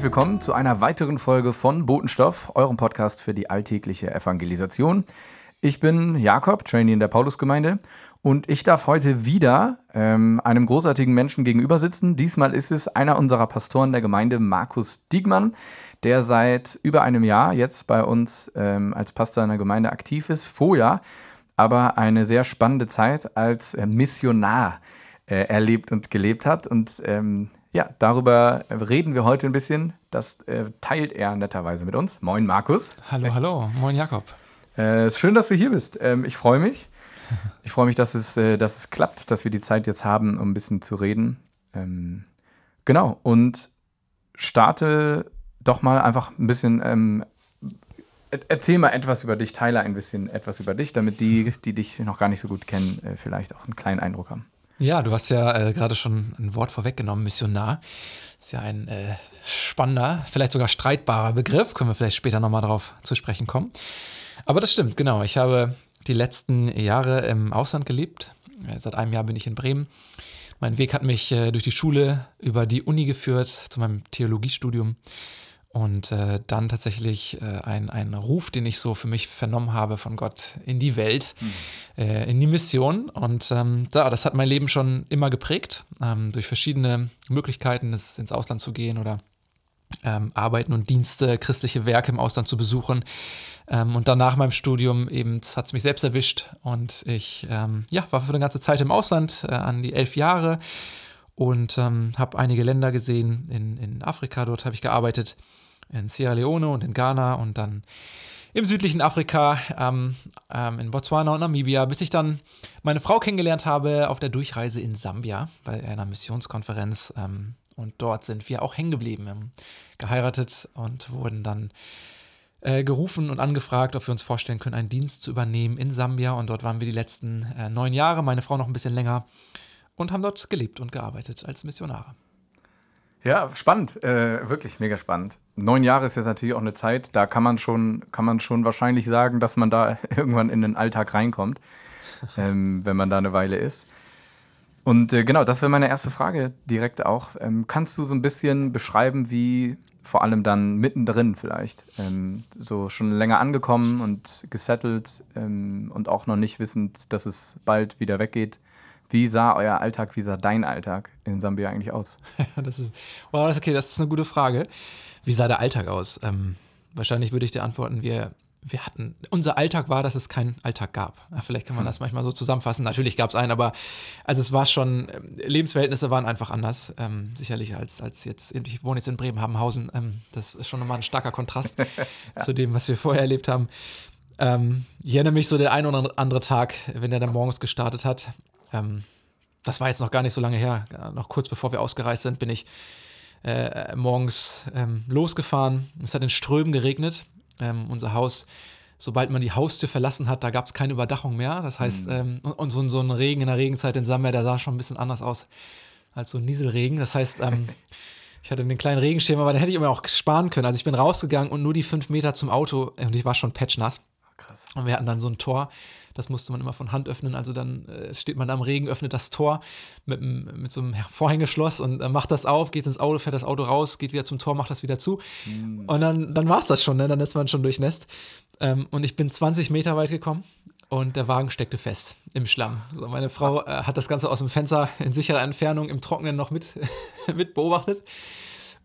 Herzlich willkommen zu einer weiteren Folge von Botenstoff, eurem Podcast für die alltägliche Evangelisation. Ich bin Jakob, Trainee in der Paulusgemeinde, und ich darf heute wieder ähm, einem großartigen Menschen gegenüber sitzen. Diesmal ist es einer unserer Pastoren der Gemeinde, Markus Diegmann, der seit über einem Jahr jetzt bei uns ähm, als Pastor in der Gemeinde aktiv ist. Vorher aber eine sehr spannende Zeit als äh, Missionar äh, erlebt und gelebt hat. Und ähm, ja, darüber reden wir heute ein bisschen. Das äh, teilt er netterweise mit uns. Moin, Markus. Hallo, hallo. Moin, Jakob. Äh, ist schön, dass du hier bist. Ähm, ich freue mich. Ich freue mich, dass es, äh, dass es klappt, dass wir die Zeit jetzt haben, um ein bisschen zu reden. Ähm, genau. Und starte doch mal einfach ein bisschen. Ähm, erzähl mal etwas über dich, teile ein bisschen etwas über dich, damit die, die dich noch gar nicht so gut kennen, äh, vielleicht auch einen kleinen Eindruck haben. Ja, du hast ja äh, gerade schon ein Wort vorweggenommen, Missionar. Ist ja ein äh, spannender, vielleicht sogar streitbarer Begriff. Können wir vielleicht später nochmal darauf zu sprechen kommen. Aber das stimmt, genau. Ich habe die letzten Jahre im Ausland gelebt. Äh, seit einem Jahr bin ich in Bremen. Mein Weg hat mich äh, durch die Schule über die Uni geführt, zu meinem Theologiestudium und äh, dann tatsächlich äh, ein, ein Ruf, den ich so für mich vernommen habe von Gott in die Welt, mhm. äh, in die Mission. Und ähm, da, das hat mein Leben schon immer geprägt, ähm, durch verschiedene Möglichkeiten, es ins Ausland zu gehen oder ähm, Arbeiten und Dienste, christliche Werke im Ausland zu besuchen. Ähm, und dann nach meinem Studium eben hat es mich selbst erwischt und ich ähm, ja, war für eine ganze Zeit im Ausland, äh, an die elf Jahre und ähm, habe einige Länder gesehen in, in Afrika, dort habe ich gearbeitet in Sierra Leone und in Ghana und dann im südlichen Afrika, ähm, ähm, in Botswana und Namibia, bis ich dann meine Frau kennengelernt habe auf der Durchreise in Sambia bei einer Missionskonferenz. Ähm, und dort sind wir auch hängen geblieben, geheiratet und wurden dann äh, gerufen und angefragt, ob wir uns vorstellen können, einen Dienst zu übernehmen in Sambia. Und dort waren wir die letzten äh, neun Jahre, meine Frau noch ein bisschen länger, und haben dort gelebt und gearbeitet als Missionare. Ja, spannend, äh, wirklich mega spannend. Neun Jahre ist jetzt natürlich auch eine Zeit, da kann man schon, kann man schon wahrscheinlich sagen, dass man da irgendwann in den Alltag reinkommt, ähm, wenn man da eine Weile ist. Und äh, genau, das wäre meine erste Frage direkt auch. Ähm, kannst du so ein bisschen beschreiben, wie vor allem dann mittendrin vielleicht, ähm, so schon länger angekommen und gesettelt ähm, und auch noch nicht wissend, dass es bald wieder weggeht, wie sah euer Alltag, wie sah dein Alltag in Sambia eigentlich aus? das ist, wow, das ist okay, das ist eine gute Frage. Wie sah der Alltag aus? Ähm, wahrscheinlich würde ich dir antworten, wir, wir hatten, unser Alltag war, dass es keinen Alltag gab. Vielleicht kann man hm. das manchmal so zusammenfassen. Natürlich gab es einen, aber also es war schon, ähm, Lebensverhältnisse waren einfach anders, ähm, sicherlich als, als jetzt, ich wohne jetzt in Bremenhavenhausen, ähm, das ist schon nochmal ein starker Kontrast ja. zu dem, was wir vorher erlebt haben. Ähm, ich erinnere mich so der ein oder andere Tag, wenn er dann morgens gestartet hat, ähm, das war jetzt noch gar nicht so lange her, ja, noch kurz bevor wir ausgereist sind, bin ich äh, morgens ähm, losgefahren. Es hat in Strömen geregnet. Ähm, unser Haus, sobald man die Haustür verlassen hat, da gab es keine Überdachung mehr. Das heißt, mhm. ähm, und, und so, so, ein Regen in der Regenzeit in Sambia, der sah schon ein bisschen anders aus als so ein Nieselregen. Das heißt, ähm, ich hatte einen kleinen Regenschirm, aber den hätte ich immer auch sparen können. Also ich bin rausgegangen und nur die fünf Meter zum Auto und ich war schon patchnass. Krass. Und wir hatten dann so ein Tor das musste man immer von Hand öffnen. Also dann äh, steht man da im Regen, öffnet das Tor mit, mit so einem Vorhängeschloss und äh, macht das auf, geht ins Auto, fährt das Auto raus, geht wieder zum Tor, macht das wieder zu. Mhm. Und dann, dann war es das schon, ne? dann ist man schon durchnässt. Ähm, und ich bin 20 Meter weit gekommen und der Wagen steckte fest im Schlamm. So, meine Frau äh, hat das Ganze aus dem Fenster in sicherer Entfernung im Trockenen noch mit, mit beobachtet.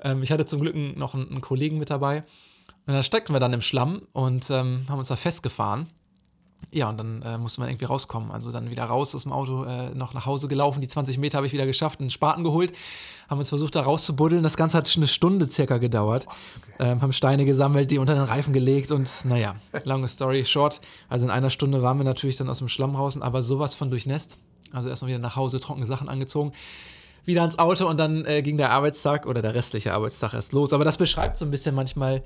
Ähm, ich hatte zum Glück noch einen, einen, Kollegen mit dabei. Und dann steckten wir dann im Schlamm und ähm, haben uns da festgefahren. Ja, und dann äh, musste man irgendwie rauskommen. Also dann wieder raus aus dem Auto, äh, noch nach Hause gelaufen. Die 20 Meter habe ich wieder geschafft, einen Spaten geholt, haben uns versucht, da rauszubuddeln. Das Ganze hat eine Stunde circa gedauert. Okay. Ähm, haben Steine gesammelt, die unter den Reifen gelegt und naja, lange Story short. Also in einer Stunde waren wir natürlich dann aus dem Schlamm raus, aber sowas von durchnässt. Also erstmal wieder nach Hause, trockene Sachen angezogen wieder ins Auto und dann äh, ging der Arbeitstag oder der restliche Arbeitstag erst los. Aber das beschreibt so ein bisschen manchmal,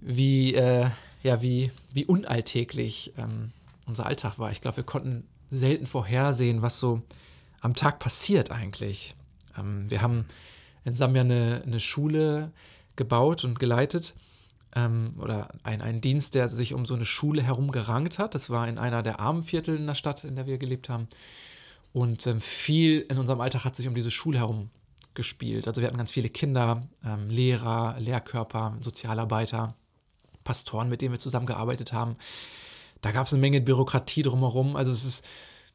wie, äh, ja, wie, wie unalltäglich ähm, unser Alltag war. Ich glaube, wir konnten selten vorhersehen, was so am Tag passiert eigentlich. Ähm, wir haben in Sambia eine, eine Schule gebaut und geleitet ähm, oder ein, einen Dienst, der sich um so eine Schule herum gerankt hat. Das war in einer der armen Viertel in der Stadt, in der wir gelebt haben. Und ähm, viel in unserem Alltag hat sich um diese Schule herum gespielt. Also wir hatten ganz viele Kinder, ähm, Lehrer, Lehrkörper, Sozialarbeiter, Pastoren, mit denen wir zusammengearbeitet haben. Da gab es eine Menge Bürokratie drumherum. Also es ist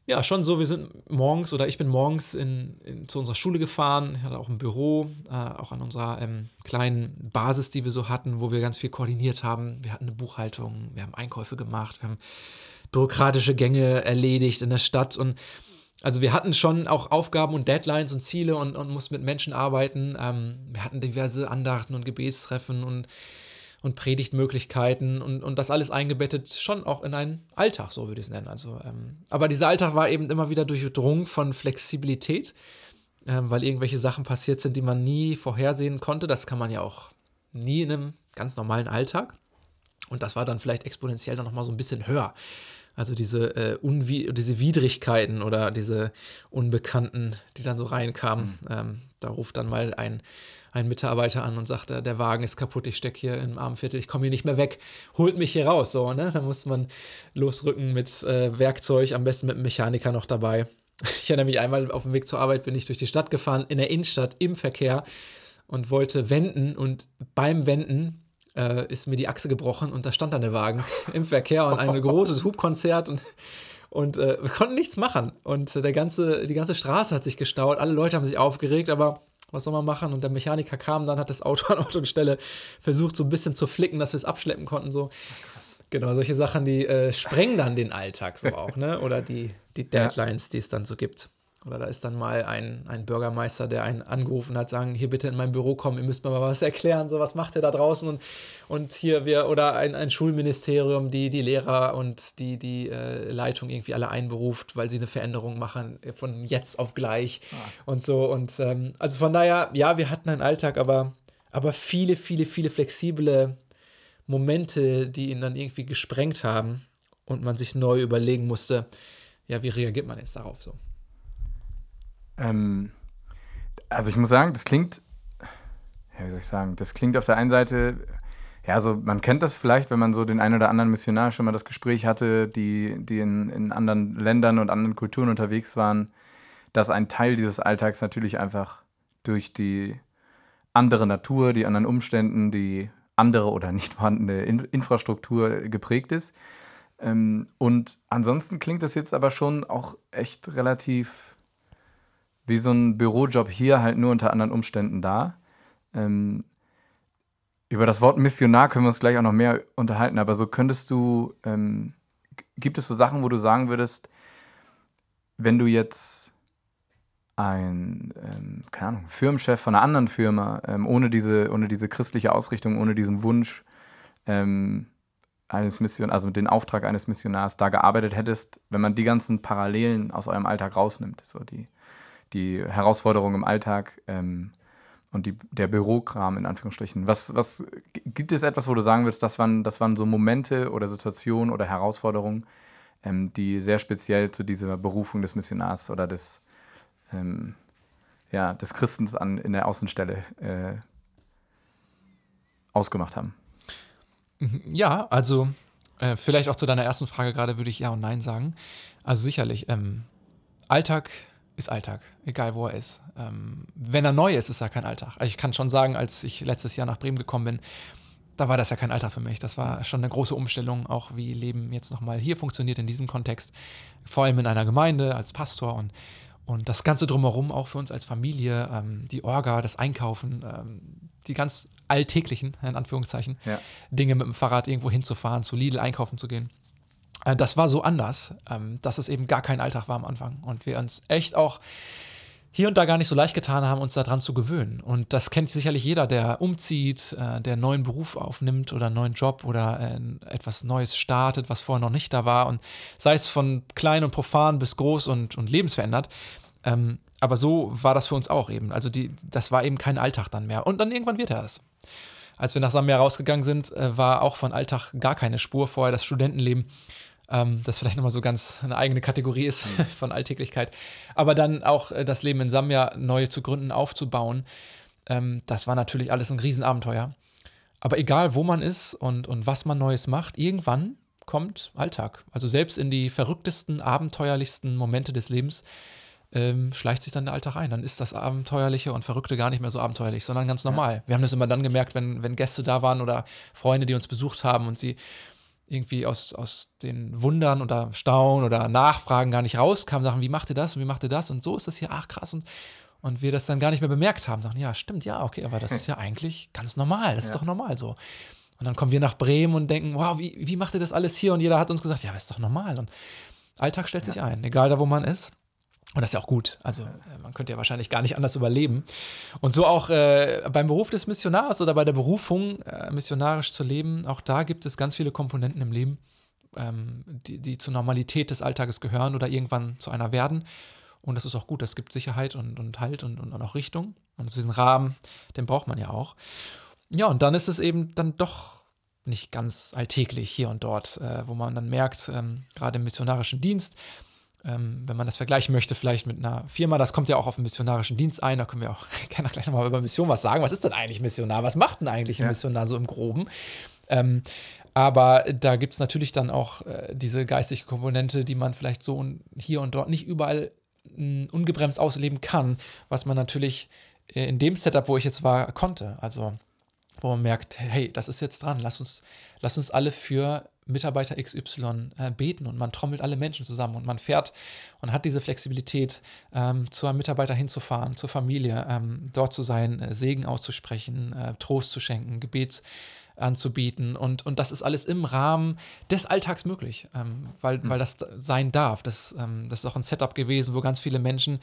ja schon so, wir sind morgens oder ich bin morgens in, in, zu unserer Schule gefahren. Ich hatte auch ein Büro, äh, auch an unserer ähm, kleinen Basis, die wir so hatten, wo wir ganz viel koordiniert haben. Wir hatten eine Buchhaltung, wir haben Einkäufe gemacht, wir haben bürokratische Gänge erledigt in der Stadt und also wir hatten schon auch Aufgaben und Deadlines und Ziele und, und mussten mit Menschen arbeiten. Ähm, wir hatten diverse Andachten und Gebetstreffen und und Predigtmöglichkeiten und, und das alles eingebettet schon auch in einen Alltag, so würde ich es nennen. Also, ähm, aber dieser Alltag war eben immer wieder durchdrungen von Flexibilität, ähm, weil irgendwelche Sachen passiert sind, die man nie vorhersehen konnte. Das kann man ja auch nie in einem ganz normalen Alltag. Und das war dann vielleicht exponentiell dann nochmal so ein bisschen höher. Also diese, äh, diese Widrigkeiten oder diese Unbekannten, die dann so reinkamen. Mhm. Ähm, da ruft dann mal ein ein Mitarbeiter an und sagt, der Wagen ist kaputt, ich stecke hier im Armviertel, ich komme hier nicht mehr weg, holt mich hier raus. So, ne? Da muss man losrücken mit äh, Werkzeug, am besten mit einem Mechaniker noch dabei. Ich erinnere mich einmal auf dem Weg zur Arbeit bin ich durch die Stadt gefahren, in der Innenstadt, im Verkehr und wollte wenden und beim Wenden äh, ist mir die Achse gebrochen und da stand dann der Wagen im Verkehr und ein großes Hubkonzert und und äh, wir konnten nichts machen. Und der ganze, die ganze Straße hat sich gestaut. Alle Leute haben sich aufgeregt, aber was soll man machen? Und der Mechaniker kam dann, hat das Auto an Ort und Stelle versucht, so ein bisschen zu flicken, dass wir es abschleppen konnten. So. Genau, solche Sachen, die äh, sprengen dann den Alltag so auch, ne? Oder die, die Deadlines, die es dann so gibt. Oder da ist dann mal ein, ein Bürgermeister, der einen angerufen hat, sagen, hier bitte in mein Büro kommen, ihr müsst mir mal was erklären, so was macht ihr da draußen und, und hier wir, oder ein, ein Schulministerium, die die Lehrer und die, die äh, Leitung irgendwie alle einberuft, weil sie eine Veränderung machen von jetzt auf gleich ah. und so. Und ähm, also von daher, ja, wir hatten einen Alltag, aber, aber viele, viele, viele flexible Momente, die ihn dann irgendwie gesprengt haben und man sich neu überlegen musste, ja, wie reagiert man jetzt darauf so? Ähm, also ich muss sagen, das klingt, ja, wie soll ich sagen, das klingt auf der einen Seite, ja, so man kennt das vielleicht, wenn man so den einen oder anderen Missionar schon mal das Gespräch hatte, die, die in, in anderen Ländern und anderen Kulturen unterwegs waren, dass ein Teil dieses Alltags natürlich einfach durch die andere Natur, die anderen Umständen, die andere oder nicht vorhandene in Infrastruktur geprägt ist. Ähm, und ansonsten klingt das jetzt aber schon auch echt relativ wie so ein Bürojob hier, halt nur unter anderen Umständen da. Ähm, über das Wort Missionar können wir uns gleich auch noch mehr unterhalten, aber so könntest du, ähm, gibt es so Sachen, wo du sagen würdest, wenn du jetzt ein, ähm, keine Ahnung, Firmenchef von einer anderen Firma, ähm, ohne, diese, ohne diese christliche Ausrichtung, ohne diesen Wunsch ähm, eines Mission, also den Auftrag eines Missionars da gearbeitet hättest, wenn man die ganzen Parallelen aus eurem Alltag rausnimmt, so die die Herausforderungen im Alltag ähm, und die, der Bürokram in Anführungsstrichen. Was, was gibt es etwas, wo du sagen willst, das waren, das waren so Momente oder Situationen oder Herausforderungen, ähm, die sehr speziell zu dieser Berufung des Missionars oder des, ähm, ja, des Christens an, in der Außenstelle äh, ausgemacht haben? Mhm, ja, also äh, vielleicht auch zu deiner ersten Frage gerade würde ich ja und nein sagen. Also sicherlich, ähm, Alltag ist Alltag, egal wo er ist. Ähm, wenn er neu ist, ist er kein Alltag. Also ich kann schon sagen, als ich letztes Jahr nach Bremen gekommen bin, da war das ja kein Alltag für mich. Das war schon eine große Umstellung, auch wie Leben jetzt nochmal hier funktioniert in diesem Kontext. Vor allem in einer Gemeinde als Pastor und, und das Ganze drumherum auch für uns als Familie, ähm, die Orga, das Einkaufen, ähm, die ganz alltäglichen, in Anführungszeichen, ja. Dinge mit dem Fahrrad irgendwo hinzufahren, zu Lidl einkaufen zu gehen. Äh, das war so anders, ähm, dass es eben gar kein Alltag war am Anfang. Und wir uns echt auch hier und da gar nicht so leicht getan haben, uns daran zu gewöhnen. Und das kennt sicherlich jeder, der umzieht, äh, der einen neuen Beruf aufnimmt oder einen neuen Job oder äh, etwas Neues startet, was vorher noch nicht da war. Und sei es von klein und profan bis groß und, und lebensverändert. Ähm, aber so war das für uns auch eben. Also die, das war eben kein Alltag dann mehr. Und dann irgendwann wird er es. Als wir nach Sambia rausgegangen sind, war auch von Alltag gar keine Spur. Vorher das Studentenleben ähm, das vielleicht nochmal so ganz eine eigene Kategorie ist mhm. von Alltäglichkeit. Aber dann auch äh, das Leben in Sambia neu zu gründen, aufzubauen, ähm, das war natürlich alles ein Riesenabenteuer. Aber egal, wo man ist und, und was man Neues macht, irgendwann kommt Alltag. Also selbst in die verrücktesten, abenteuerlichsten Momente des Lebens ähm, schleicht sich dann der Alltag ein. Dann ist das Abenteuerliche und Verrückte gar nicht mehr so abenteuerlich, sondern ganz normal. Ja. Wir haben das immer dann gemerkt, wenn, wenn Gäste da waren oder Freunde, die uns besucht haben und sie irgendwie aus, aus den Wundern oder Staunen oder Nachfragen gar nicht rauskamen, sagen, wie macht ihr das und wie macht ihr das und so ist das hier, ach krass und, und wir das dann gar nicht mehr bemerkt haben, sagen, ja, stimmt, ja, okay, aber das ist ja eigentlich ganz normal, das ja. ist doch normal so. Und dann kommen wir nach Bremen und denken, wow, wie, wie macht ihr das alles hier? Und jeder hat uns gesagt, ja, ist doch normal. Und Alltag stellt sich ein, egal da, wo man ist. Und das ist ja auch gut. Also äh, man könnte ja wahrscheinlich gar nicht anders überleben. Und so auch äh, beim Beruf des Missionars oder bei der Berufung, äh, missionarisch zu leben, auch da gibt es ganz viele Komponenten im Leben, ähm, die, die zur Normalität des Alltages gehören oder irgendwann zu einer werden. Und das ist auch gut. Das gibt Sicherheit und, und Halt und, und, auch Richtung. Und diesen Rahmen, den braucht man ja auch. Ja, und dann ist es eben dann doch nicht ganz alltäglich hier und dort, äh, wo man dann merkt, ähm, gerade im missionarischen Dienst, ähm, wenn man das vergleichen möchte, vielleicht mit einer Firma, das kommt ja auch auf den missionarischen Dienst ein, da können wir auch gerne gleich nochmal über Mission was sagen. Was ist denn eigentlich Missionar? Was macht denn eigentlich ein ja. Missionar so im Groben? Ähm, aber da gibt es natürlich dann auch äh, diese geistige Komponente, die man vielleicht so hier und dort nicht überall mh, ungebremst ausleben kann, was man natürlich äh, in dem Setup, wo ich jetzt war, konnte. Also wo man merkt, hey, das ist jetzt dran, lass uns, lass uns alle für Mitarbeiter XY äh, beten und man trommelt alle Menschen zusammen und man fährt und hat diese Flexibilität, ähm, zu einem Mitarbeiter hinzufahren, zur Familie, ähm, dort zu sein, äh, Segen auszusprechen, äh, Trost zu schenken, Gebets anzubieten. Und, und das ist alles im Rahmen des Alltags möglich, ähm, weil, mhm. weil das sein darf. Das, ähm, das ist auch ein Setup gewesen, wo ganz viele Menschen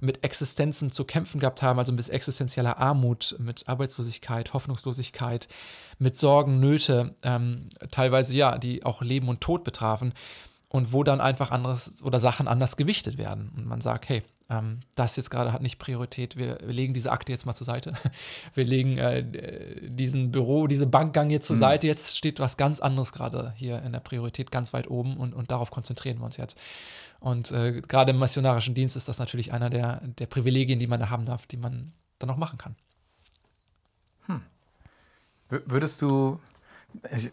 mit Existenzen zu kämpfen gehabt haben, also mit existenzieller Armut, mit Arbeitslosigkeit, Hoffnungslosigkeit, mit Sorgen, Nöte, ähm, teilweise ja, die auch Leben und Tod betrafen und wo dann einfach anderes oder Sachen anders gewichtet werden. Und man sagt, hey, ähm, das jetzt gerade hat nicht Priorität, wir, wir, legen diese Akte jetzt mal zur Seite. Wir legen äh, diesen Büro, diese Bankgang jetzt zur mhm. Seite. Jetzt steht was ganz anderes gerade hier in der Priorität ganz weit oben und, und darauf konzentrieren wir uns jetzt. Und äh, gerade im missionarischen Dienst ist das natürlich einer der, der Privilegien, die man da haben darf, die man dann auch machen kann. Hm. Würdest du,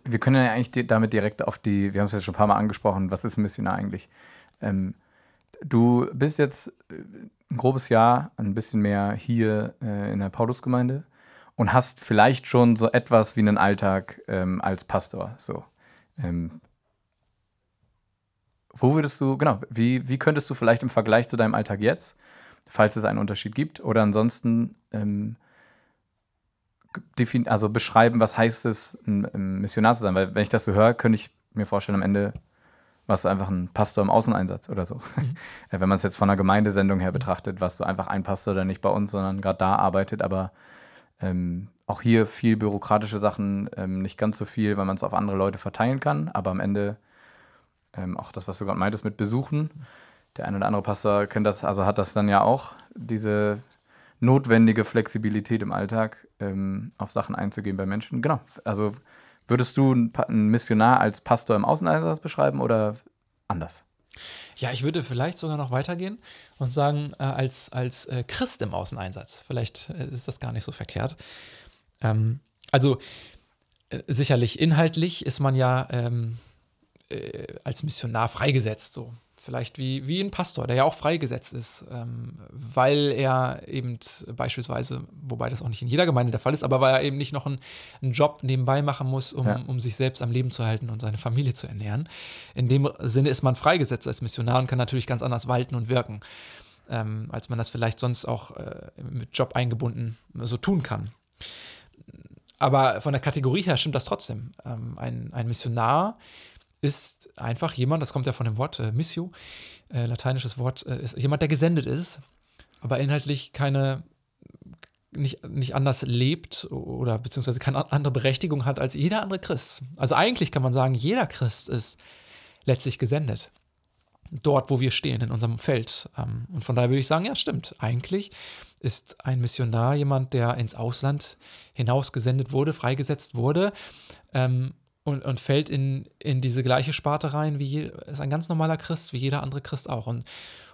wir können ja eigentlich damit direkt auf die, wir haben es jetzt schon ein paar Mal angesprochen, was ist ein Missionar eigentlich? Ähm, Du bist jetzt äh, ein grobes Jahr, ein bisschen mehr hier äh, in der Paulusgemeinde und hast vielleicht schon so etwas wie einen Alltag ähm, als Pastor. So. Ähm, wo würdest du, genau, wie, wie könntest du vielleicht im Vergleich zu deinem Alltag jetzt, falls es einen Unterschied gibt, oder ansonsten ähm, also beschreiben, was heißt es, ein, ein Missionar zu sein? Weil wenn ich das so höre, könnte ich mir vorstellen, am Ende warst du einfach ein Pastor im Außeneinsatz oder so. Mhm. Wenn man es jetzt von einer Gemeindesendung her betrachtet, warst du einfach ein Pastor, der nicht bei uns, sondern gerade da arbeitet, aber ähm, auch hier viel bürokratische Sachen, ähm, nicht ganz so viel, weil man es auf andere Leute verteilen kann, aber am Ende ähm, auch das, was du gerade meintest mit Besuchen. Der eine oder andere Pastor kennt das, also hat das dann ja auch, diese notwendige Flexibilität im Alltag, ähm, auf Sachen einzugehen bei Menschen. Genau, also Würdest du einen Missionar als Pastor im Außeneinsatz beschreiben oder anders? Ja, ich würde vielleicht sogar noch weitergehen und sagen, äh, als, als äh, Christ im Außeneinsatz. Vielleicht äh, ist das gar nicht so verkehrt. Ähm, also äh, sicherlich inhaltlich ist man ja ähm, äh, als Missionar freigesetzt. So vielleicht wie, wie ein Pastor, der ja auch freigesetzt ist, ähm, weil er eben beispielsweise, wobei das auch nicht in jeder Gemeinde der Fall ist, aber weil er eben nicht noch einen, einen Job nebenbei machen muss, um, ja. um sich selbst am Leben zu halten und seine Familie zu ernähren. In dem Sinne ist man freigesetzt als Missionar und kann natürlich ganz anders walten und wirken, ähm, als man das vielleicht sonst auch äh, mit Job eingebunden so tun kann. Aber von der Kategorie her stimmt das trotzdem. Ähm, ein, ein Missionar ist einfach jemand, das kommt ja von dem Wort äh, Missio, äh, lateinisches Wort, äh, ist jemand, der gesendet ist, aber inhaltlich keine, nicht, nicht anders lebt oder beziehungsweise keine andere Berechtigung hat als jeder andere Christ. Also eigentlich kann man sagen, jeder Christ ist letztlich gesendet. Dort, wo wir stehen, in unserem Feld. Ähm, und von daher würde ich sagen, ja, stimmt. Eigentlich ist ein Missionar jemand, der ins Ausland hinaus gesendet wurde, freigesetzt wurde ähm, und, und fällt in, in diese gleiche Sparte rein, wie ist ein ganz normaler Christ, wie jeder andere Christ auch. Und,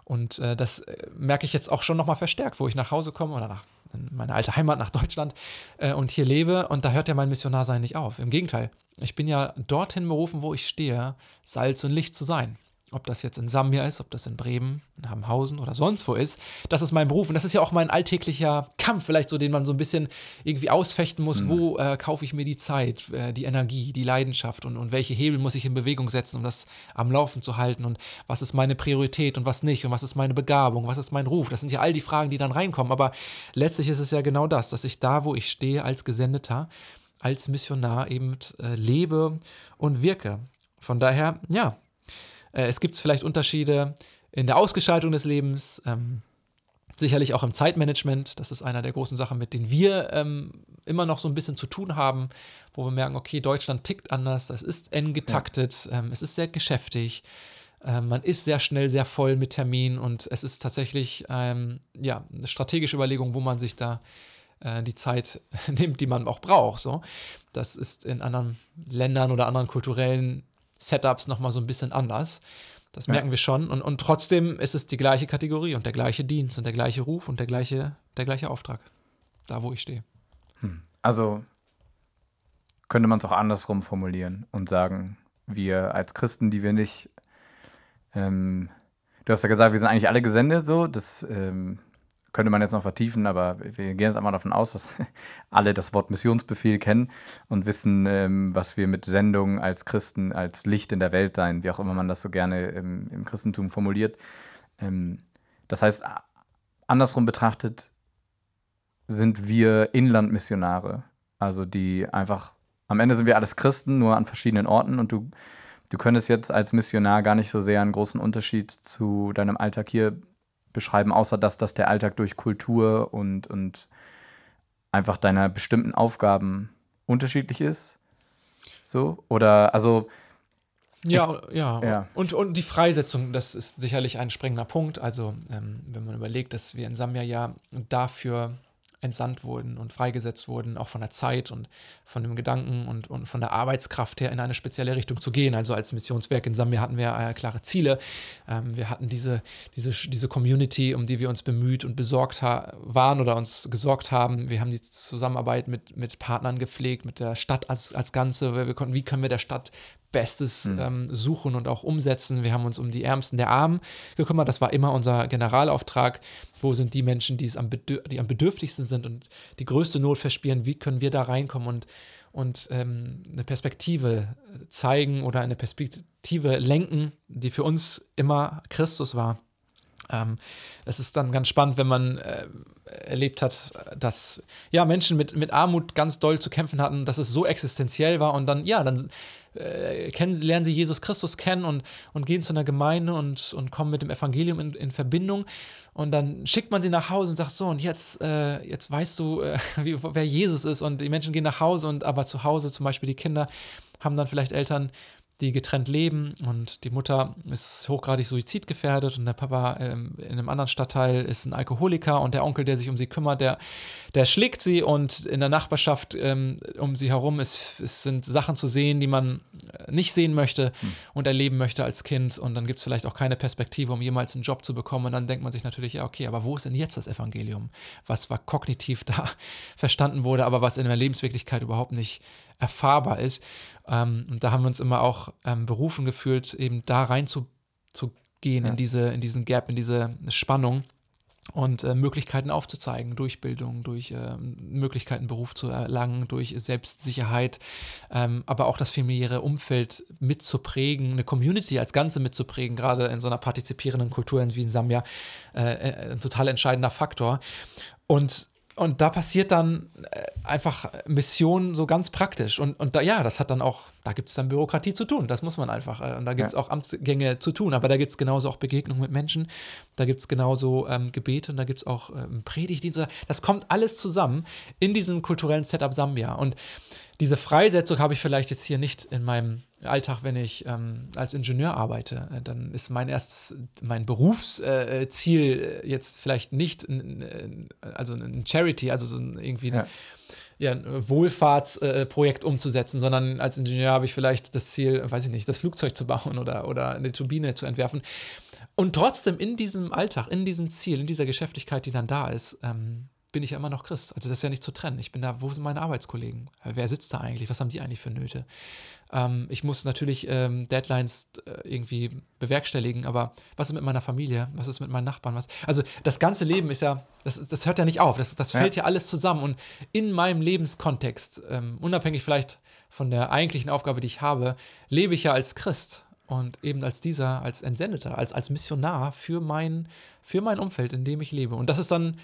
und äh, das äh, merke ich jetzt auch schon nochmal verstärkt, wo ich nach Hause komme oder nach meine alte Heimat, nach Deutschland äh, und hier lebe. Und da hört ja mein Missionarsein nicht auf. Im Gegenteil, ich bin ja dorthin berufen, wo ich stehe, Salz und Licht zu sein. Ob das jetzt in Sambia ist, ob das in Bremen, in Hamhausen oder sonst wo ist, das ist mein Beruf und das ist ja auch mein alltäglicher Kampf, vielleicht so, den man so ein bisschen irgendwie ausfechten muss. Mhm. Wo äh, kaufe ich mir die Zeit, äh, die Energie, die Leidenschaft und, und welche Hebel muss ich in Bewegung setzen, um das am Laufen zu halten und was ist meine Priorität und was nicht und was ist meine Begabung, was ist mein Ruf? Das sind ja all die Fragen, die dann reinkommen, aber letztlich ist es ja genau das, dass ich da, wo ich stehe als Gesendeter, als Missionar eben äh, lebe und wirke. Von daher, ja, äh, es gibt vielleicht Unterschiede in der Ausgestaltung des Lebens, ähm, sicherlich auch im Zeitmanagement. Das ist einer der großen Sachen, mit denen wir ähm, immer noch so ein bisschen zu tun haben, wo wir merken, okay, Deutschland tickt anders, das ist eng getaktet, ja. ähm, es ist sehr geschäftig. Ähm, man ist sehr schnell sehr voll mit Terminen und es ist tatsächlich ähm, ja, eine strategische Überlegung, wo man sich da äh, die Zeit nimmt, die man auch braucht. So. Das ist in anderen Ländern oder anderen kulturellen Setups nochmal so ein bisschen anders. Das merken ja. wir schon. Und, und trotzdem ist es die gleiche Kategorie und der gleiche Dienst und der gleiche Ruf und der gleiche, der gleiche Auftrag. Da, wo ich stehe. Hm. Also könnte man es auch andersrum formulieren und sagen, wir als Christen, die wir nicht, ähm, du hast ja gesagt, wir sind eigentlich alle gesendet so, das ähm, könnte man jetzt noch vertiefen, aber wir gehen jetzt einmal davon aus, dass alle das Wort Missionsbefehl kennen und wissen, ähm, was wir mit Sendung als Christen, als Licht in der Welt sein, wie auch immer man das so gerne im, im Christentum formuliert. Ähm, das heißt, andersrum betrachtet sind wir Inlandmissionare, also die einfach, am Ende sind wir alles Christen, nur an verschiedenen Orten und du, du könntest jetzt als Missionar gar nicht so sehr einen großen Unterschied zu deinem Alltag hier beschreiben, außer dass das der Alltag durch Kultur und, und einfach deiner bestimmten Aufgaben unterschiedlich ist? So? Oder, also. Ja, ich, ja, ja. Und, und die Freisetzung, das ist sicherlich ein sprengender Punkt. Also, ähm, wenn man überlegt, dass wir in Sambia ja dafür entsandt wurden und freigesetzt wurden, auch von der Zeit und von dem Gedanken und, und von der Arbeitskraft her in eine spezielle Richtung zu gehen. Also als Missionswerk in Sambia hatten wir äh, klare Ziele. Ähm, wir hatten diese, diese, diese Community, um die wir uns bemüht und besorgt waren oder uns gesorgt haben. Wir haben die Zusammenarbeit mit, mit Partnern gepflegt, mit der Stadt als, als Ganze. Wir konnten, wie können wir der Stadt Bestes mhm. ähm, suchen und auch umsetzen. Wir haben uns um die Ärmsten der Armen gekümmert. Das war immer unser Generalauftrag. Wo sind die Menschen, die, es am, die am bedürftigsten sind und die größte Not verspielen? Wie können wir da reinkommen und, und ähm, eine Perspektive zeigen oder eine Perspektive lenken, die für uns immer Christus war? Ähm, es ist dann ganz spannend, wenn man äh, erlebt hat, dass ja, Menschen mit, mit Armut ganz doll zu kämpfen hatten, dass es so existenziell war und dann, ja, dann äh, kennen, lernen sie Jesus Christus kennen und, und gehen zu einer Gemeinde und, und kommen mit dem Evangelium in, in Verbindung. Und dann schickt man sie nach Hause und sagt so, und jetzt, äh, jetzt weißt du, äh, wie, wer Jesus ist. Und die Menschen gehen nach Hause und aber zu Hause, zum Beispiel die Kinder, haben dann vielleicht Eltern, die getrennt leben und die Mutter ist hochgradig suizidgefährdet und der Papa ähm, in einem anderen Stadtteil ist ein Alkoholiker und der Onkel, der sich um sie kümmert, der, der schlägt sie und in der Nachbarschaft ähm, um sie herum ist, ist, sind Sachen zu sehen, die man äh, nicht sehen möchte hm. und erleben möchte als Kind und dann gibt es vielleicht auch keine Perspektive, um jemals einen Job zu bekommen und dann denkt man sich natürlich, ja okay, aber wo ist denn jetzt das Evangelium? Was war kognitiv da verstanden wurde, aber was in der Lebenswirklichkeit überhaupt nicht erfahrbar ist. Ähm, und da haben wir uns immer auch ähm, berufen gefühlt, eben da rein zu, zu gehen ja. in, diese, in diesen Gap, in diese Spannung und äh, Möglichkeiten aufzuzeigen, durch Bildung, durch äh, Möglichkeiten, Beruf zu erlangen, durch Selbstsicherheit, ähm, aber auch das familiäre Umfeld mitzuprägen, eine Community als Ganze mitzuprägen, gerade in so einer partizipierenden Kultur wie in Sambia, äh, äh, ein total entscheidender Faktor. Und und da passiert dann äh, einfach Mission so ganz praktisch. Und, und da, ja, das hat dann auch, da gibt es dann Bürokratie zu tun. Das muss man einfach. Äh, und da gibt es ja. auch Amtsgänge zu tun. Aber da gibt es genauso auch Begegnungen mit Menschen. Da gibt es genauso ähm, Gebete und da gibt es auch ähm, Predigtdienste. Das kommt alles zusammen in diesem kulturellen Setup Sambia. Und diese Freisetzung habe ich vielleicht jetzt hier nicht in meinem Alltag, wenn ich ähm, als Ingenieur arbeite. Äh, dann ist mein erstes, mein Berufsziel äh, jetzt vielleicht nicht ein, also ein Charity, also so ein, irgendwie ein, ja. Ja, ein Wohlfahrtsprojekt äh, umzusetzen, sondern als Ingenieur habe ich vielleicht das Ziel, weiß ich nicht, das Flugzeug zu bauen oder, oder eine Turbine zu entwerfen. Und trotzdem in diesem Alltag, in diesem Ziel, in dieser Geschäftigkeit, die dann da ist, ähm, bin ich ja immer noch Christ. Also das ist ja nicht zu trennen. Ich bin da, wo sind meine Arbeitskollegen? Wer sitzt da eigentlich? Was haben die eigentlich für Nöte? Ähm, ich muss natürlich ähm, Deadlines äh, irgendwie bewerkstelligen, aber was ist mit meiner Familie? Was ist mit meinen Nachbarn? Was? Also das ganze Leben ist ja, das, das hört ja nicht auf. Das, das fällt ja. ja alles zusammen. Und in meinem Lebenskontext, ähm, unabhängig vielleicht von der eigentlichen Aufgabe, die ich habe, lebe ich ja als Christ und eben als dieser, als Entsendeter, als, als Missionar für mein, für mein Umfeld, in dem ich lebe. Und das ist dann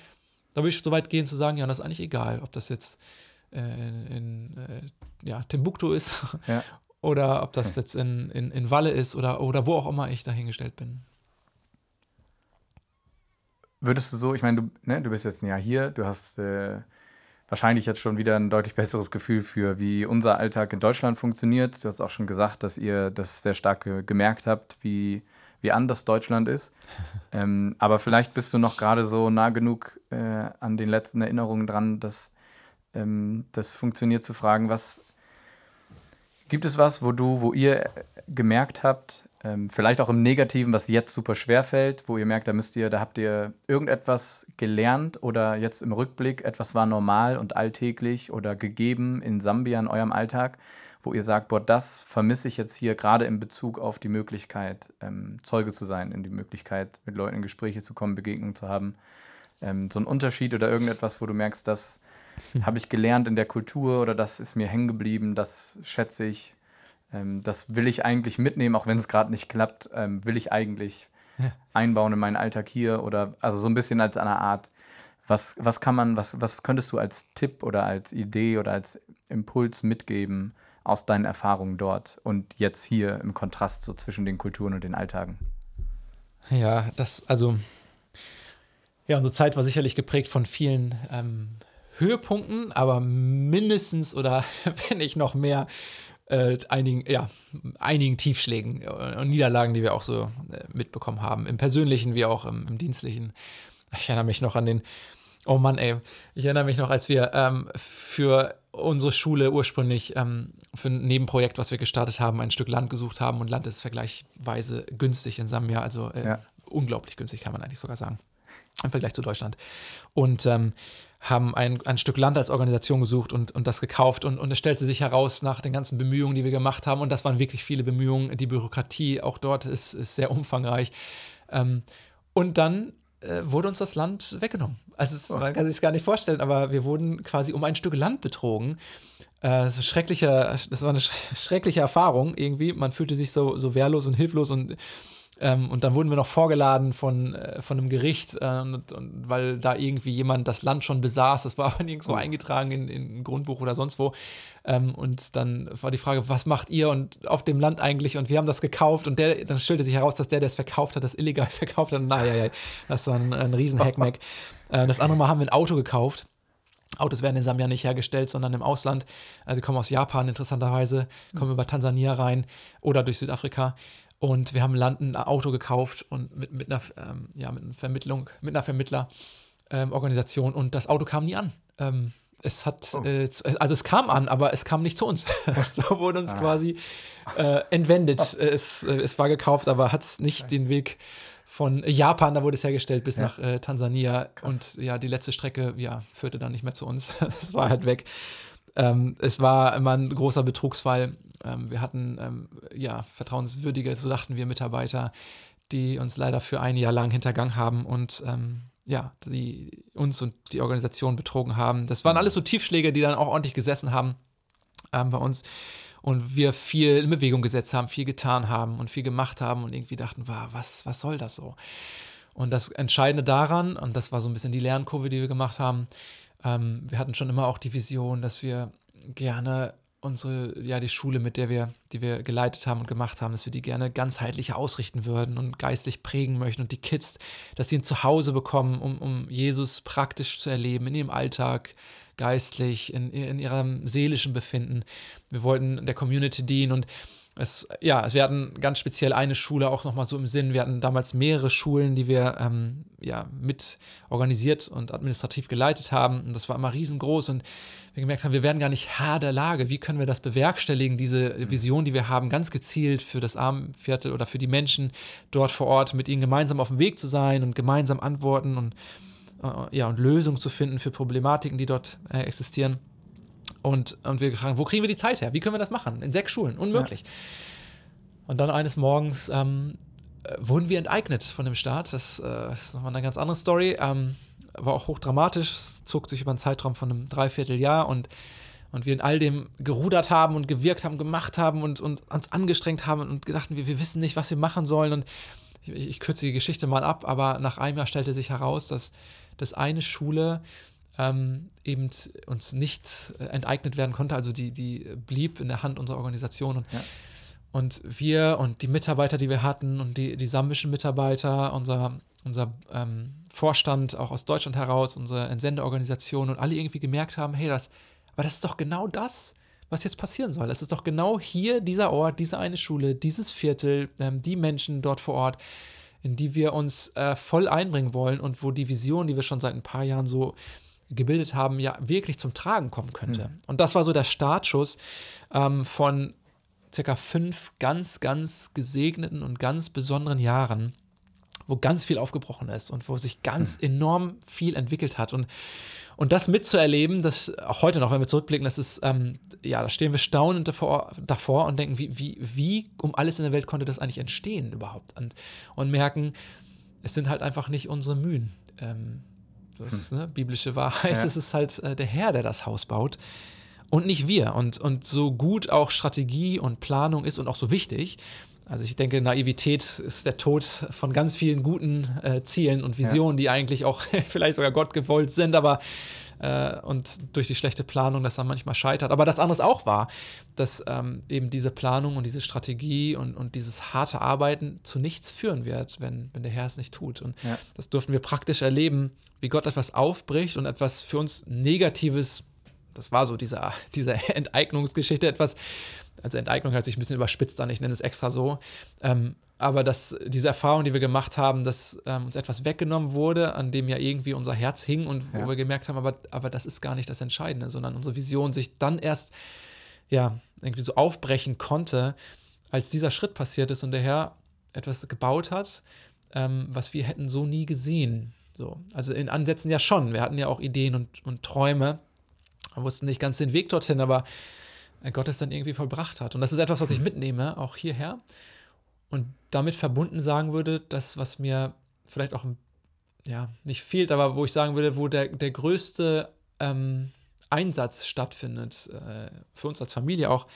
da würde ich so weit gehen zu sagen, ja, das ist eigentlich egal, ob das jetzt äh, in äh, ja, Timbuktu ist ja. oder ob das jetzt in, in, in Walle ist oder, oder wo auch immer ich dahingestellt bin. Würdest du so, ich meine, du, ne, du bist jetzt ein Jahr hier, du hast äh, wahrscheinlich jetzt schon wieder ein deutlich besseres Gefühl für, wie unser Alltag in Deutschland funktioniert. Du hast auch schon gesagt, dass ihr das sehr stark gemerkt habt, wie wie anders Deutschland ist. ähm, aber vielleicht bist du noch gerade so nah genug äh, an den letzten Erinnerungen dran, dass ähm, das funktioniert zu fragen, was gibt es was, wo du, wo ihr gemerkt habt, ähm, vielleicht auch im Negativen, was jetzt super schwer fällt, wo ihr merkt, da müsst ihr, da habt ihr irgendetwas gelernt oder jetzt im Rückblick, etwas war normal und alltäglich oder gegeben in Sambia in eurem Alltag, wo ihr sagt, boah, das vermisse ich jetzt hier gerade in Bezug auf die Möglichkeit, ähm, Zeuge zu sein, in die Möglichkeit, mit Leuten in Gespräche zu kommen, Begegnungen zu haben. Ähm, so ein Unterschied oder irgendetwas, wo du merkst, das habe ich gelernt in der Kultur oder das ist mir hängen geblieben, das schätze ich, ähm, das will ich eigentlich mitnehmen, auch wenn es gerade nicht klappt, ähm, will ich eigentlich ja. einbauen in meinen Alltag hier oder also so ein bisschen als eine Art was, was kann man, was, was könntest du als Tipp oder als Idee oder als Impuls mitgeben, aus deinen Erfahrungen dort und jetzt hier im Kontrast so zwischen den Kulturen und den Alltagen? Ja, das, also, ja, unsere Zeit war sicherlich geprägt von vielen ähm, Höhepunkten, aber mindestens oder wenn nicht noch mehr äh, einigen, ja, einigen Tiefschlägen und Niederlagen, die wir auch so äh, mitbekommen haben, im persönlichen wie auch im, im dienstlichen. Ich erinnere mich noch an den Oh Mann, ey. Ich erinnere mich noch, als wir ähm, für unsere Schule ursprünglich ähm, für ein Nebenprojekt, was wir gestartet haben, ein Stück Land gesucht haben. Und Land ist vergleichsweise günstig in Sambia, also äh, ja. unglaublich günstig, kann man eigentlich sogar sagen, im Vergleich zu Deutschland. Und ähm, haben ein, ein Stück Land als Organisation gesucht und, und das gekauft. Und, und es stellte sich heraus, nach den ganzen Bemühungen, die wir gemacht haben, und das waren wirklich viele Bemühungen, die Bürokratie auch dort ist, ist sehr umfangreich. Ähm, und dann äh, wurde uns das Land weggenommen. Also es, man kann sich es gar nicht vorstellen, aber wir wurden quasi um ein Stück Land betrogen. Äh, das, schreckliche, das war eine schreckliche Erfahrung irgendwie. Man fühlte sich so, so wehrlos und hilflos und ähm, und dann wurden wir noch vorgeladen von, äh, von einem Gericht, äh, und, und, weil da irgendwie jemand das Land schon besaß. Das war aber nirgendwo oh. eingetragen in, in ein Grundbuch oder sonst wo. Ähm, und dann war die Frage, was macht ihr und auf dem Land eigentlich? Und wir haben das gekauft und der, dann stellte sich heraus, dass der, der es verkauft hat, das illegal verkauft hat. Naja, das war ein, ein riesen Hackmack. äh, das andere Mal haben wir ein Auto gekauft. Autos werden in Sambia nicht hergestellt, sondern im Ausland. Also kommen aus Japan interessanterweise, kommen mhm. über Tansania rein oder durch Südafrika. Und wir haben Land ein Auto gekauft und mit, mit einer, ähm, ja, mit einer Vermittlung, mit einer Vermittlerorganisation ähm, und das Auto kam nie an. Ähm, es hat, oh. äh, also es kam an, aber es kam nicht zu uns. so wurde uns ah. quasi äh, entwendet. Oh. Es, äh, es war gekauft, aber hat nicht Nice. den Weg von Japan, da wurde es hergestellt, bis ja. nach äh, Tansania. Krass. Und ja, die letzte Strecke ja, führte dann nicht mehr zu uns. es war halt weg. Ähm, es war immer ein großer Betrugsfall. Ähm, wir hatten ähm, ja vertrauenswürdige, so dachten wir, Mitarbeiter, die uns leider für ein Jahr lang hintergangen haben und ähm, ja, die uns und die Organisation betrogen haben. Das waren alles so Tiefschläge, die dann auch ordentlich gesessen haben ähm, bei uns und wir viel in Bewegung gesetzt haben, viel getan haben und viel gemacht haben und irgendwie dachten, was, was soll das so? Und das Entscheidende daran, und das war so ein bisschen die Lernkurve, die wir gemacht haben, ähm, wir hatten schon immer auch die Vision, dass wir gerne unsere, ja, die Schule, mit der wir, die wir geleitet haben und gemacht haben, dass wir die gerne ganzheitlich ausrichten würden und geistlich prägen möchten und die Kids, dass sie ein Zuhause bekommen, um, um Jesus praktisch zu erleben, in ihrem Alltag, geistlich, in, in ihrem seelischen Befinden. Wir wollten der Community dienen und es, ja, wir hatten ganz speziell eine Schule auch nochmal so im Sinn. Wir hatten damals mehrere Schulen, die wir ähm, ja, mit organisiert und administrativ geleitet haben. Und das war immer riesengroß. Und wir gemerkt haben, wir werden gar nicht Herr der Lage. Wie können wir das bewerkstelligen, diese Vision, die wir haben, ganz gezielt für das Armenviertel oder für die Menschen dort vor Ort, mit ihnen gemeinsam auf dem Weg zu sein und gemeinsam antworten und äh, ja, und Lösungen zu finden für Problematiken, die dort äh, existieren. Und, und wir gefragt, wo kriegen wir die Zeit her? Wie können wir das machen? In sechs Schulen? Unmöglich. Ja. Und dann eines Morgens ähm, äh, wurden wir enteignet von dem Staat. Das äh, ist nochmal eine ganz andere Story. Ähm, war auch hochdramatisch. Es zog sich über einen Zeitraum von einem Dreivierteljahr und, und wir in all dem gerudert haben und gewirkt haben, gemacht haben und, und uns angestrengt haben und gedachten, wir, wir wissen nicht, was wir machen sollen. Und ich, ich kürze die Geschichte mal ab, aber nach einem Jahr stellte sich heraus, dass, dass eine Schule ähm, eben uns nicht äh, enteignet werden konnte. Also die, die blieb in der Hand unserer Organisation. Und, ja. und wir und die Mitarbeiter, die wir hatten und die, die sambischen Mitarbeiter, unser, unser ähm, Vorstand auch aus Deutschland heraus, unsere Entsendeorganisation und alle irgendwie gemerkt haben, hey, das, aber das ist doch genau das, was jetzt passieren soll. Es ist doch genau hier dieser Ort, diese eine Schule, dieses Viertel, ähm, die Menschen dort vor Ort, in die wir uns äh, voll einbringen wollen und wo die Vision, die wir schon seit ein paar Jahren so gebildet haben, ja wirklich zum Tragen kommen könnte. Mhm. Und das war so der Startschuss ähm, von circa fünf ganz, ganz gesegneten und ganz besonderen Jahren, wo ganz viel aufgebrochen ist und wo sich ganz mhm. enorm viel entwickelt hat. Und, und das mitzuerleben, das auch heute noch, wenn wir zurückblicken, das ist, ähm, ja, da stehen wir staunend davor, davor und denken, wie, wie, wie um alles in der Welt konnte das eigentlich entstehen überhaupt? Und, und merken, es sind halt einfach nicht unsere Mühen. Ähm, das hm. ne, biblische Wahrheit. Ja. Es ist halt äh, der Herr, der das Haus baut und nicht wir. Und, und so gut auch Strategie und Planung ist und auch so wichtig, also ich denke, Naivität ist der Tod von ganz vielen guten äh, Zielen und Visionen, ja. die eigentlich auch vielleicht sogar Gott gewollt sind, aber äh, und durch die schlechte Planung das dann manchmal scheitert. Aber das andere auch war, dass ähm, eben diese Planung und diese Strategie und, und dieses harte Arbeiten zu nichts führen wird, wenn, wenn der Herr es nicht tut. Und ja. das durften wir praktisch erleben, wie Gott etwas aufbricht und etwas für uns Negatives, das war so diese, diese Enteignungsgeschichte, etwas also Enteignung hört sich ein bisschen überspitzt an, ich nenne es extra so. Ähm, aber dass diese Erfahrung, die wir gemacht haben, dass ähm, uns etwas weggenommen wurde, an dem ja irgendwie unser Herz hing und wo ja. wir gemerkt haben, aber, aber das ist gar nicht das Entscheidende, sondern unsere Vision sich dann erst ja irgendwie so aufbrechen konnte, als dieser Schritt passiert ist und der Herr etwas gebaut hat, ähm, was wir hätten so nie gesehen. So. Also in Ansätzen ja schon. Wir hatten ja auch Ideen und, und Träume, wir wussten nicht ganz den Weg dorthin, aber Gott es dann irgendwie vollbracht hat. Und das ist etwas, was ich mitnehme, auch hierher. Und damit verbunden sagen würde, das, was mir vielleicht auch ja, nicht fehlt, aber wo ich sagen würde, wo der, der größte ähm, Einsatz stattfindet, äh, für uns als Familie auch,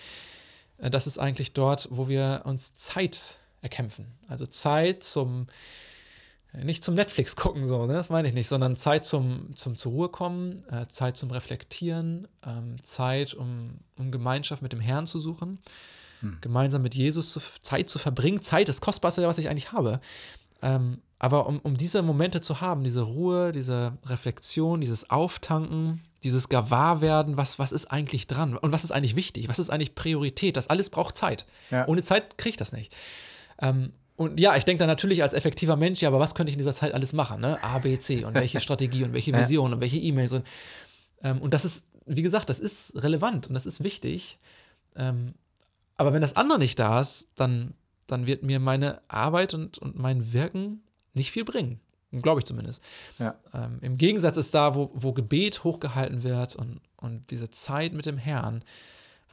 äh, das ist eigentlich dort, wo wir uns Zeit erkämpfen. Also Zeit zum nicht zum Netflix gucken, so, ne? das meine ich nicht, sondern Zeit zum, zum zur Ruhe kommen, äh, Zeit zum Reflektieren, ähm, Zeit, um, um Gemeinschaft mit dem Herrn zu suchen, hm. gemeinsam mit Jesus zu, Zeit zu verbringen. Zeit ist das Kostbarste, was ich eigentlich habe. Ähm, aber um, um diese Momente zu haben, diese Ruhe, diese Reflexion, dieses Auftanken, dieses Gewahrwerden, was, was ist eigentlich dran und was ist eigentlich wichtig, was ist eigentlich Priorität, das alles braucht Zeit. Ja. Ohne Zeit kriege ich das nicht. Ähm, und ja, ich denke dann natürlich als effektiver Mensch, ja, aber was könnte ich in dieser Zeit alles machen? Ne? A, B, C und welche Strategie und welche Vision ja. und welche E-Mails. Und, ähm, und das ist, wie gesagt, das ist relevant und das ist wichtig. Ähm, aber wenn das andere nicht da ist, dann, dann wird mir meine Arbeit und, und mein Wirken nicht viel bringen. Glaube ich zumindest. Ja. Ähm, Im Gegensatz ist da, wo, wo Gebet hochgehalten wird und, und diese Zeit mit dem Herrn,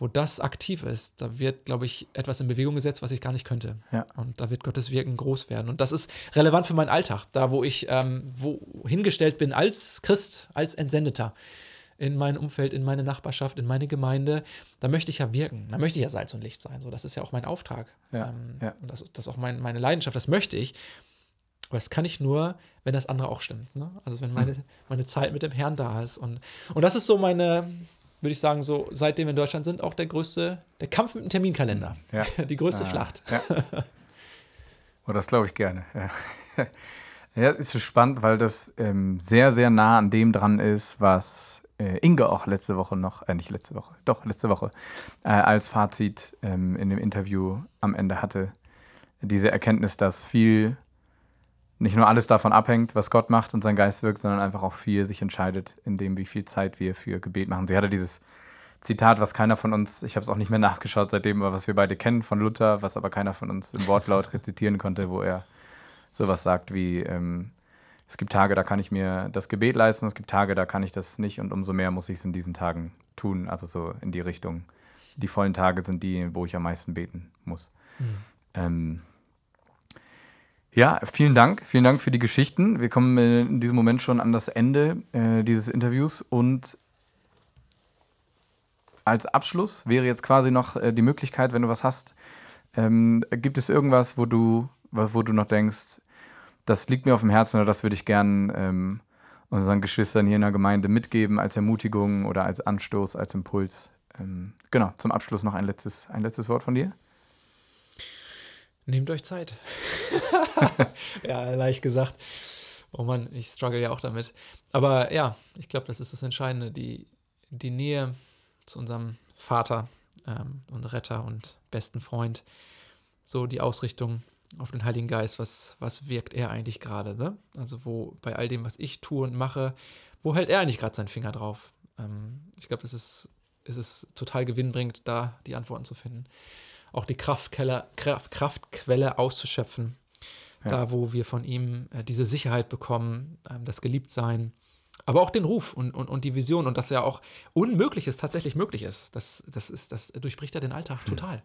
wo das aktiv ist, da wird, glaube ich, etwas in Bewegung gesetzt, was ich gar nicht könnte. Ja. Und da wird Gottes Wirken groß werden. Und das ist relevant für meinen Alltag, da wo ich ähm, wo hingestellt bin als Christ, als Entsendeter in mein Umfeld, in meine Nachbarschaft, in meine Gemeinde, da möchte ich ja wirken. Da möchte ich ja Salz und Licht sein. So, das ist ja auch mein Auftrag. Ja, ähm, ja. Das, das, ist auch mein, meine Leidenschaft, das möchte ich. Aber das kann ich nur, wenn das andere auch stimmt. Ne? Also wenn meine, meine Zeit mit dem Herrn da ist. Und, und das ist so meine, würde ich sagen, so seitdem wir in Deutschland sind, auch der größte, der Kampf mit dem Terminkalender. Ja. Die größte ah, Schlacht. Ja. Oh, das glaube ich gerne. Ja. ja, ist so spannend, weil das ähm, sehr, sehr nah an dem dran ist, was äh, Inge auch letzte Woche noch, äh, nicht letzte Woche, doch letzte Woche, äh, als Fazit ähm, in dem Interview am Ende hatte. Diese Erkenntnis, dass viel nicht nur alles davon abhängt, was Gott macht und sein Geist wirkt, sondern einfach auch viel sich entscheidet, in dem, wie viel Zeit wir für Gebet machen. Sie hatte dieses Zitat, was keiner von uns, ich habe es auch nicht mehr nachgeschaut seitdem, aber was wir beide kennen von Luther, was aber keiner von uns im Wortlaut rezitieren konnte, wo er sowas sagt wie, ähm, es gibt Tage, da kann ich mir das Gebet leisten, es gibt Tage, da kann ich das nicht und umso mehr muss ich es in diesen Tagen tun, also so in die Richtung. Die vollen Tage sind die, wo ich am meisten beten muss. Mhm. Ähm, ja, vielen Dank. Vielen Dank für die Geschichten. Wir kommen in diesem Moment schon an das Ende äh, dieses Interviews und als Abschluss wäre jetzt quasi noch äh, die Möglichkeit, wenn du was hast, ähm, gibt es irgendwas, wo du, wo du noch denkst, das liegt mir auf dem Herzen oder das würde ich gern ähm, unseren Geschwistern hier in der Gemeinde mitgeben als Ermutigung oder als Anstoß, als Impuls. Ähm, genau, zum Abschluss noch ein letztes, ein letztes Wort von dir. Nehmt euch Zeit. ja, leicht gesagt. Oh Mann, ich struggle ja auch damit. Aber ja, ich glaube, das ist das Entscheidende, die, die Nähe zu unserem Vater ähm, und Retter und besten Freund. So die Ausrichtung auf den Heiligen Geist, was, was wirkt er eigentlich gerade? Ne? Also wo bei all dem, was ich tue und mache, wo hält er eigentlich gerade seinen Finger drauf? Ähm, ich glaube, es ist, es ist total gewinnbringend, da die Antworten zu finden. Auch die Kraftquelle, Kraft, Kraftquelle auszuschöpfen. Ja. Da, wo wir von ihm äh, diese Sicherheit bekommen, äh, das Geliebtsein, aber auch den Ruf und, und, und die Vision und dass ja auch Unmögliches tatsächlich möglich ist. Das, das, ist, das durchbricht ja den Alltag hm. total. Mhm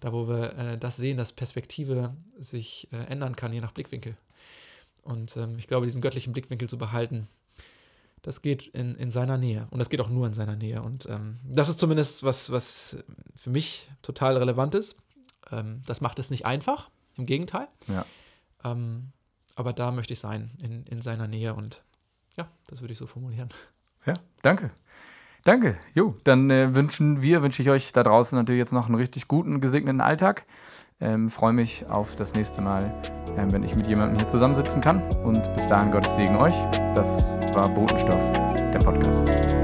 da wo wir äh, das sehen, dass Perspektive sich äh, ändern kann, je nach Blickwinkel. Und ähm, ich glaube, diesen göttlichen Blickwinkel zu behalten, das geht in, in seiner Nähe. Und das geht auch nur in seiner Nähe. Und ähm, das ist zumindest was, was für mich total relevant ist. Ähm, das macht es nicht einfach, im Gegenteil. Ja. Ähm, aber da möchte ich sein, in, in seiner Nähe. Und ja, das würde ich so formulieren. Ja, danke. Danke. Jo, dann äh, wünschen wir, wünsche ich euch da draußen natürlich jetzt noch einen richtig guten, gesegneten Alltag. Ähm, Freue mich auf das nächste Mal, ähm, wenn ich mit jemandem hier zusammensitzen kann. Und bis dahin Gottes Segen euch. Das war Botenstoff, der Podcast.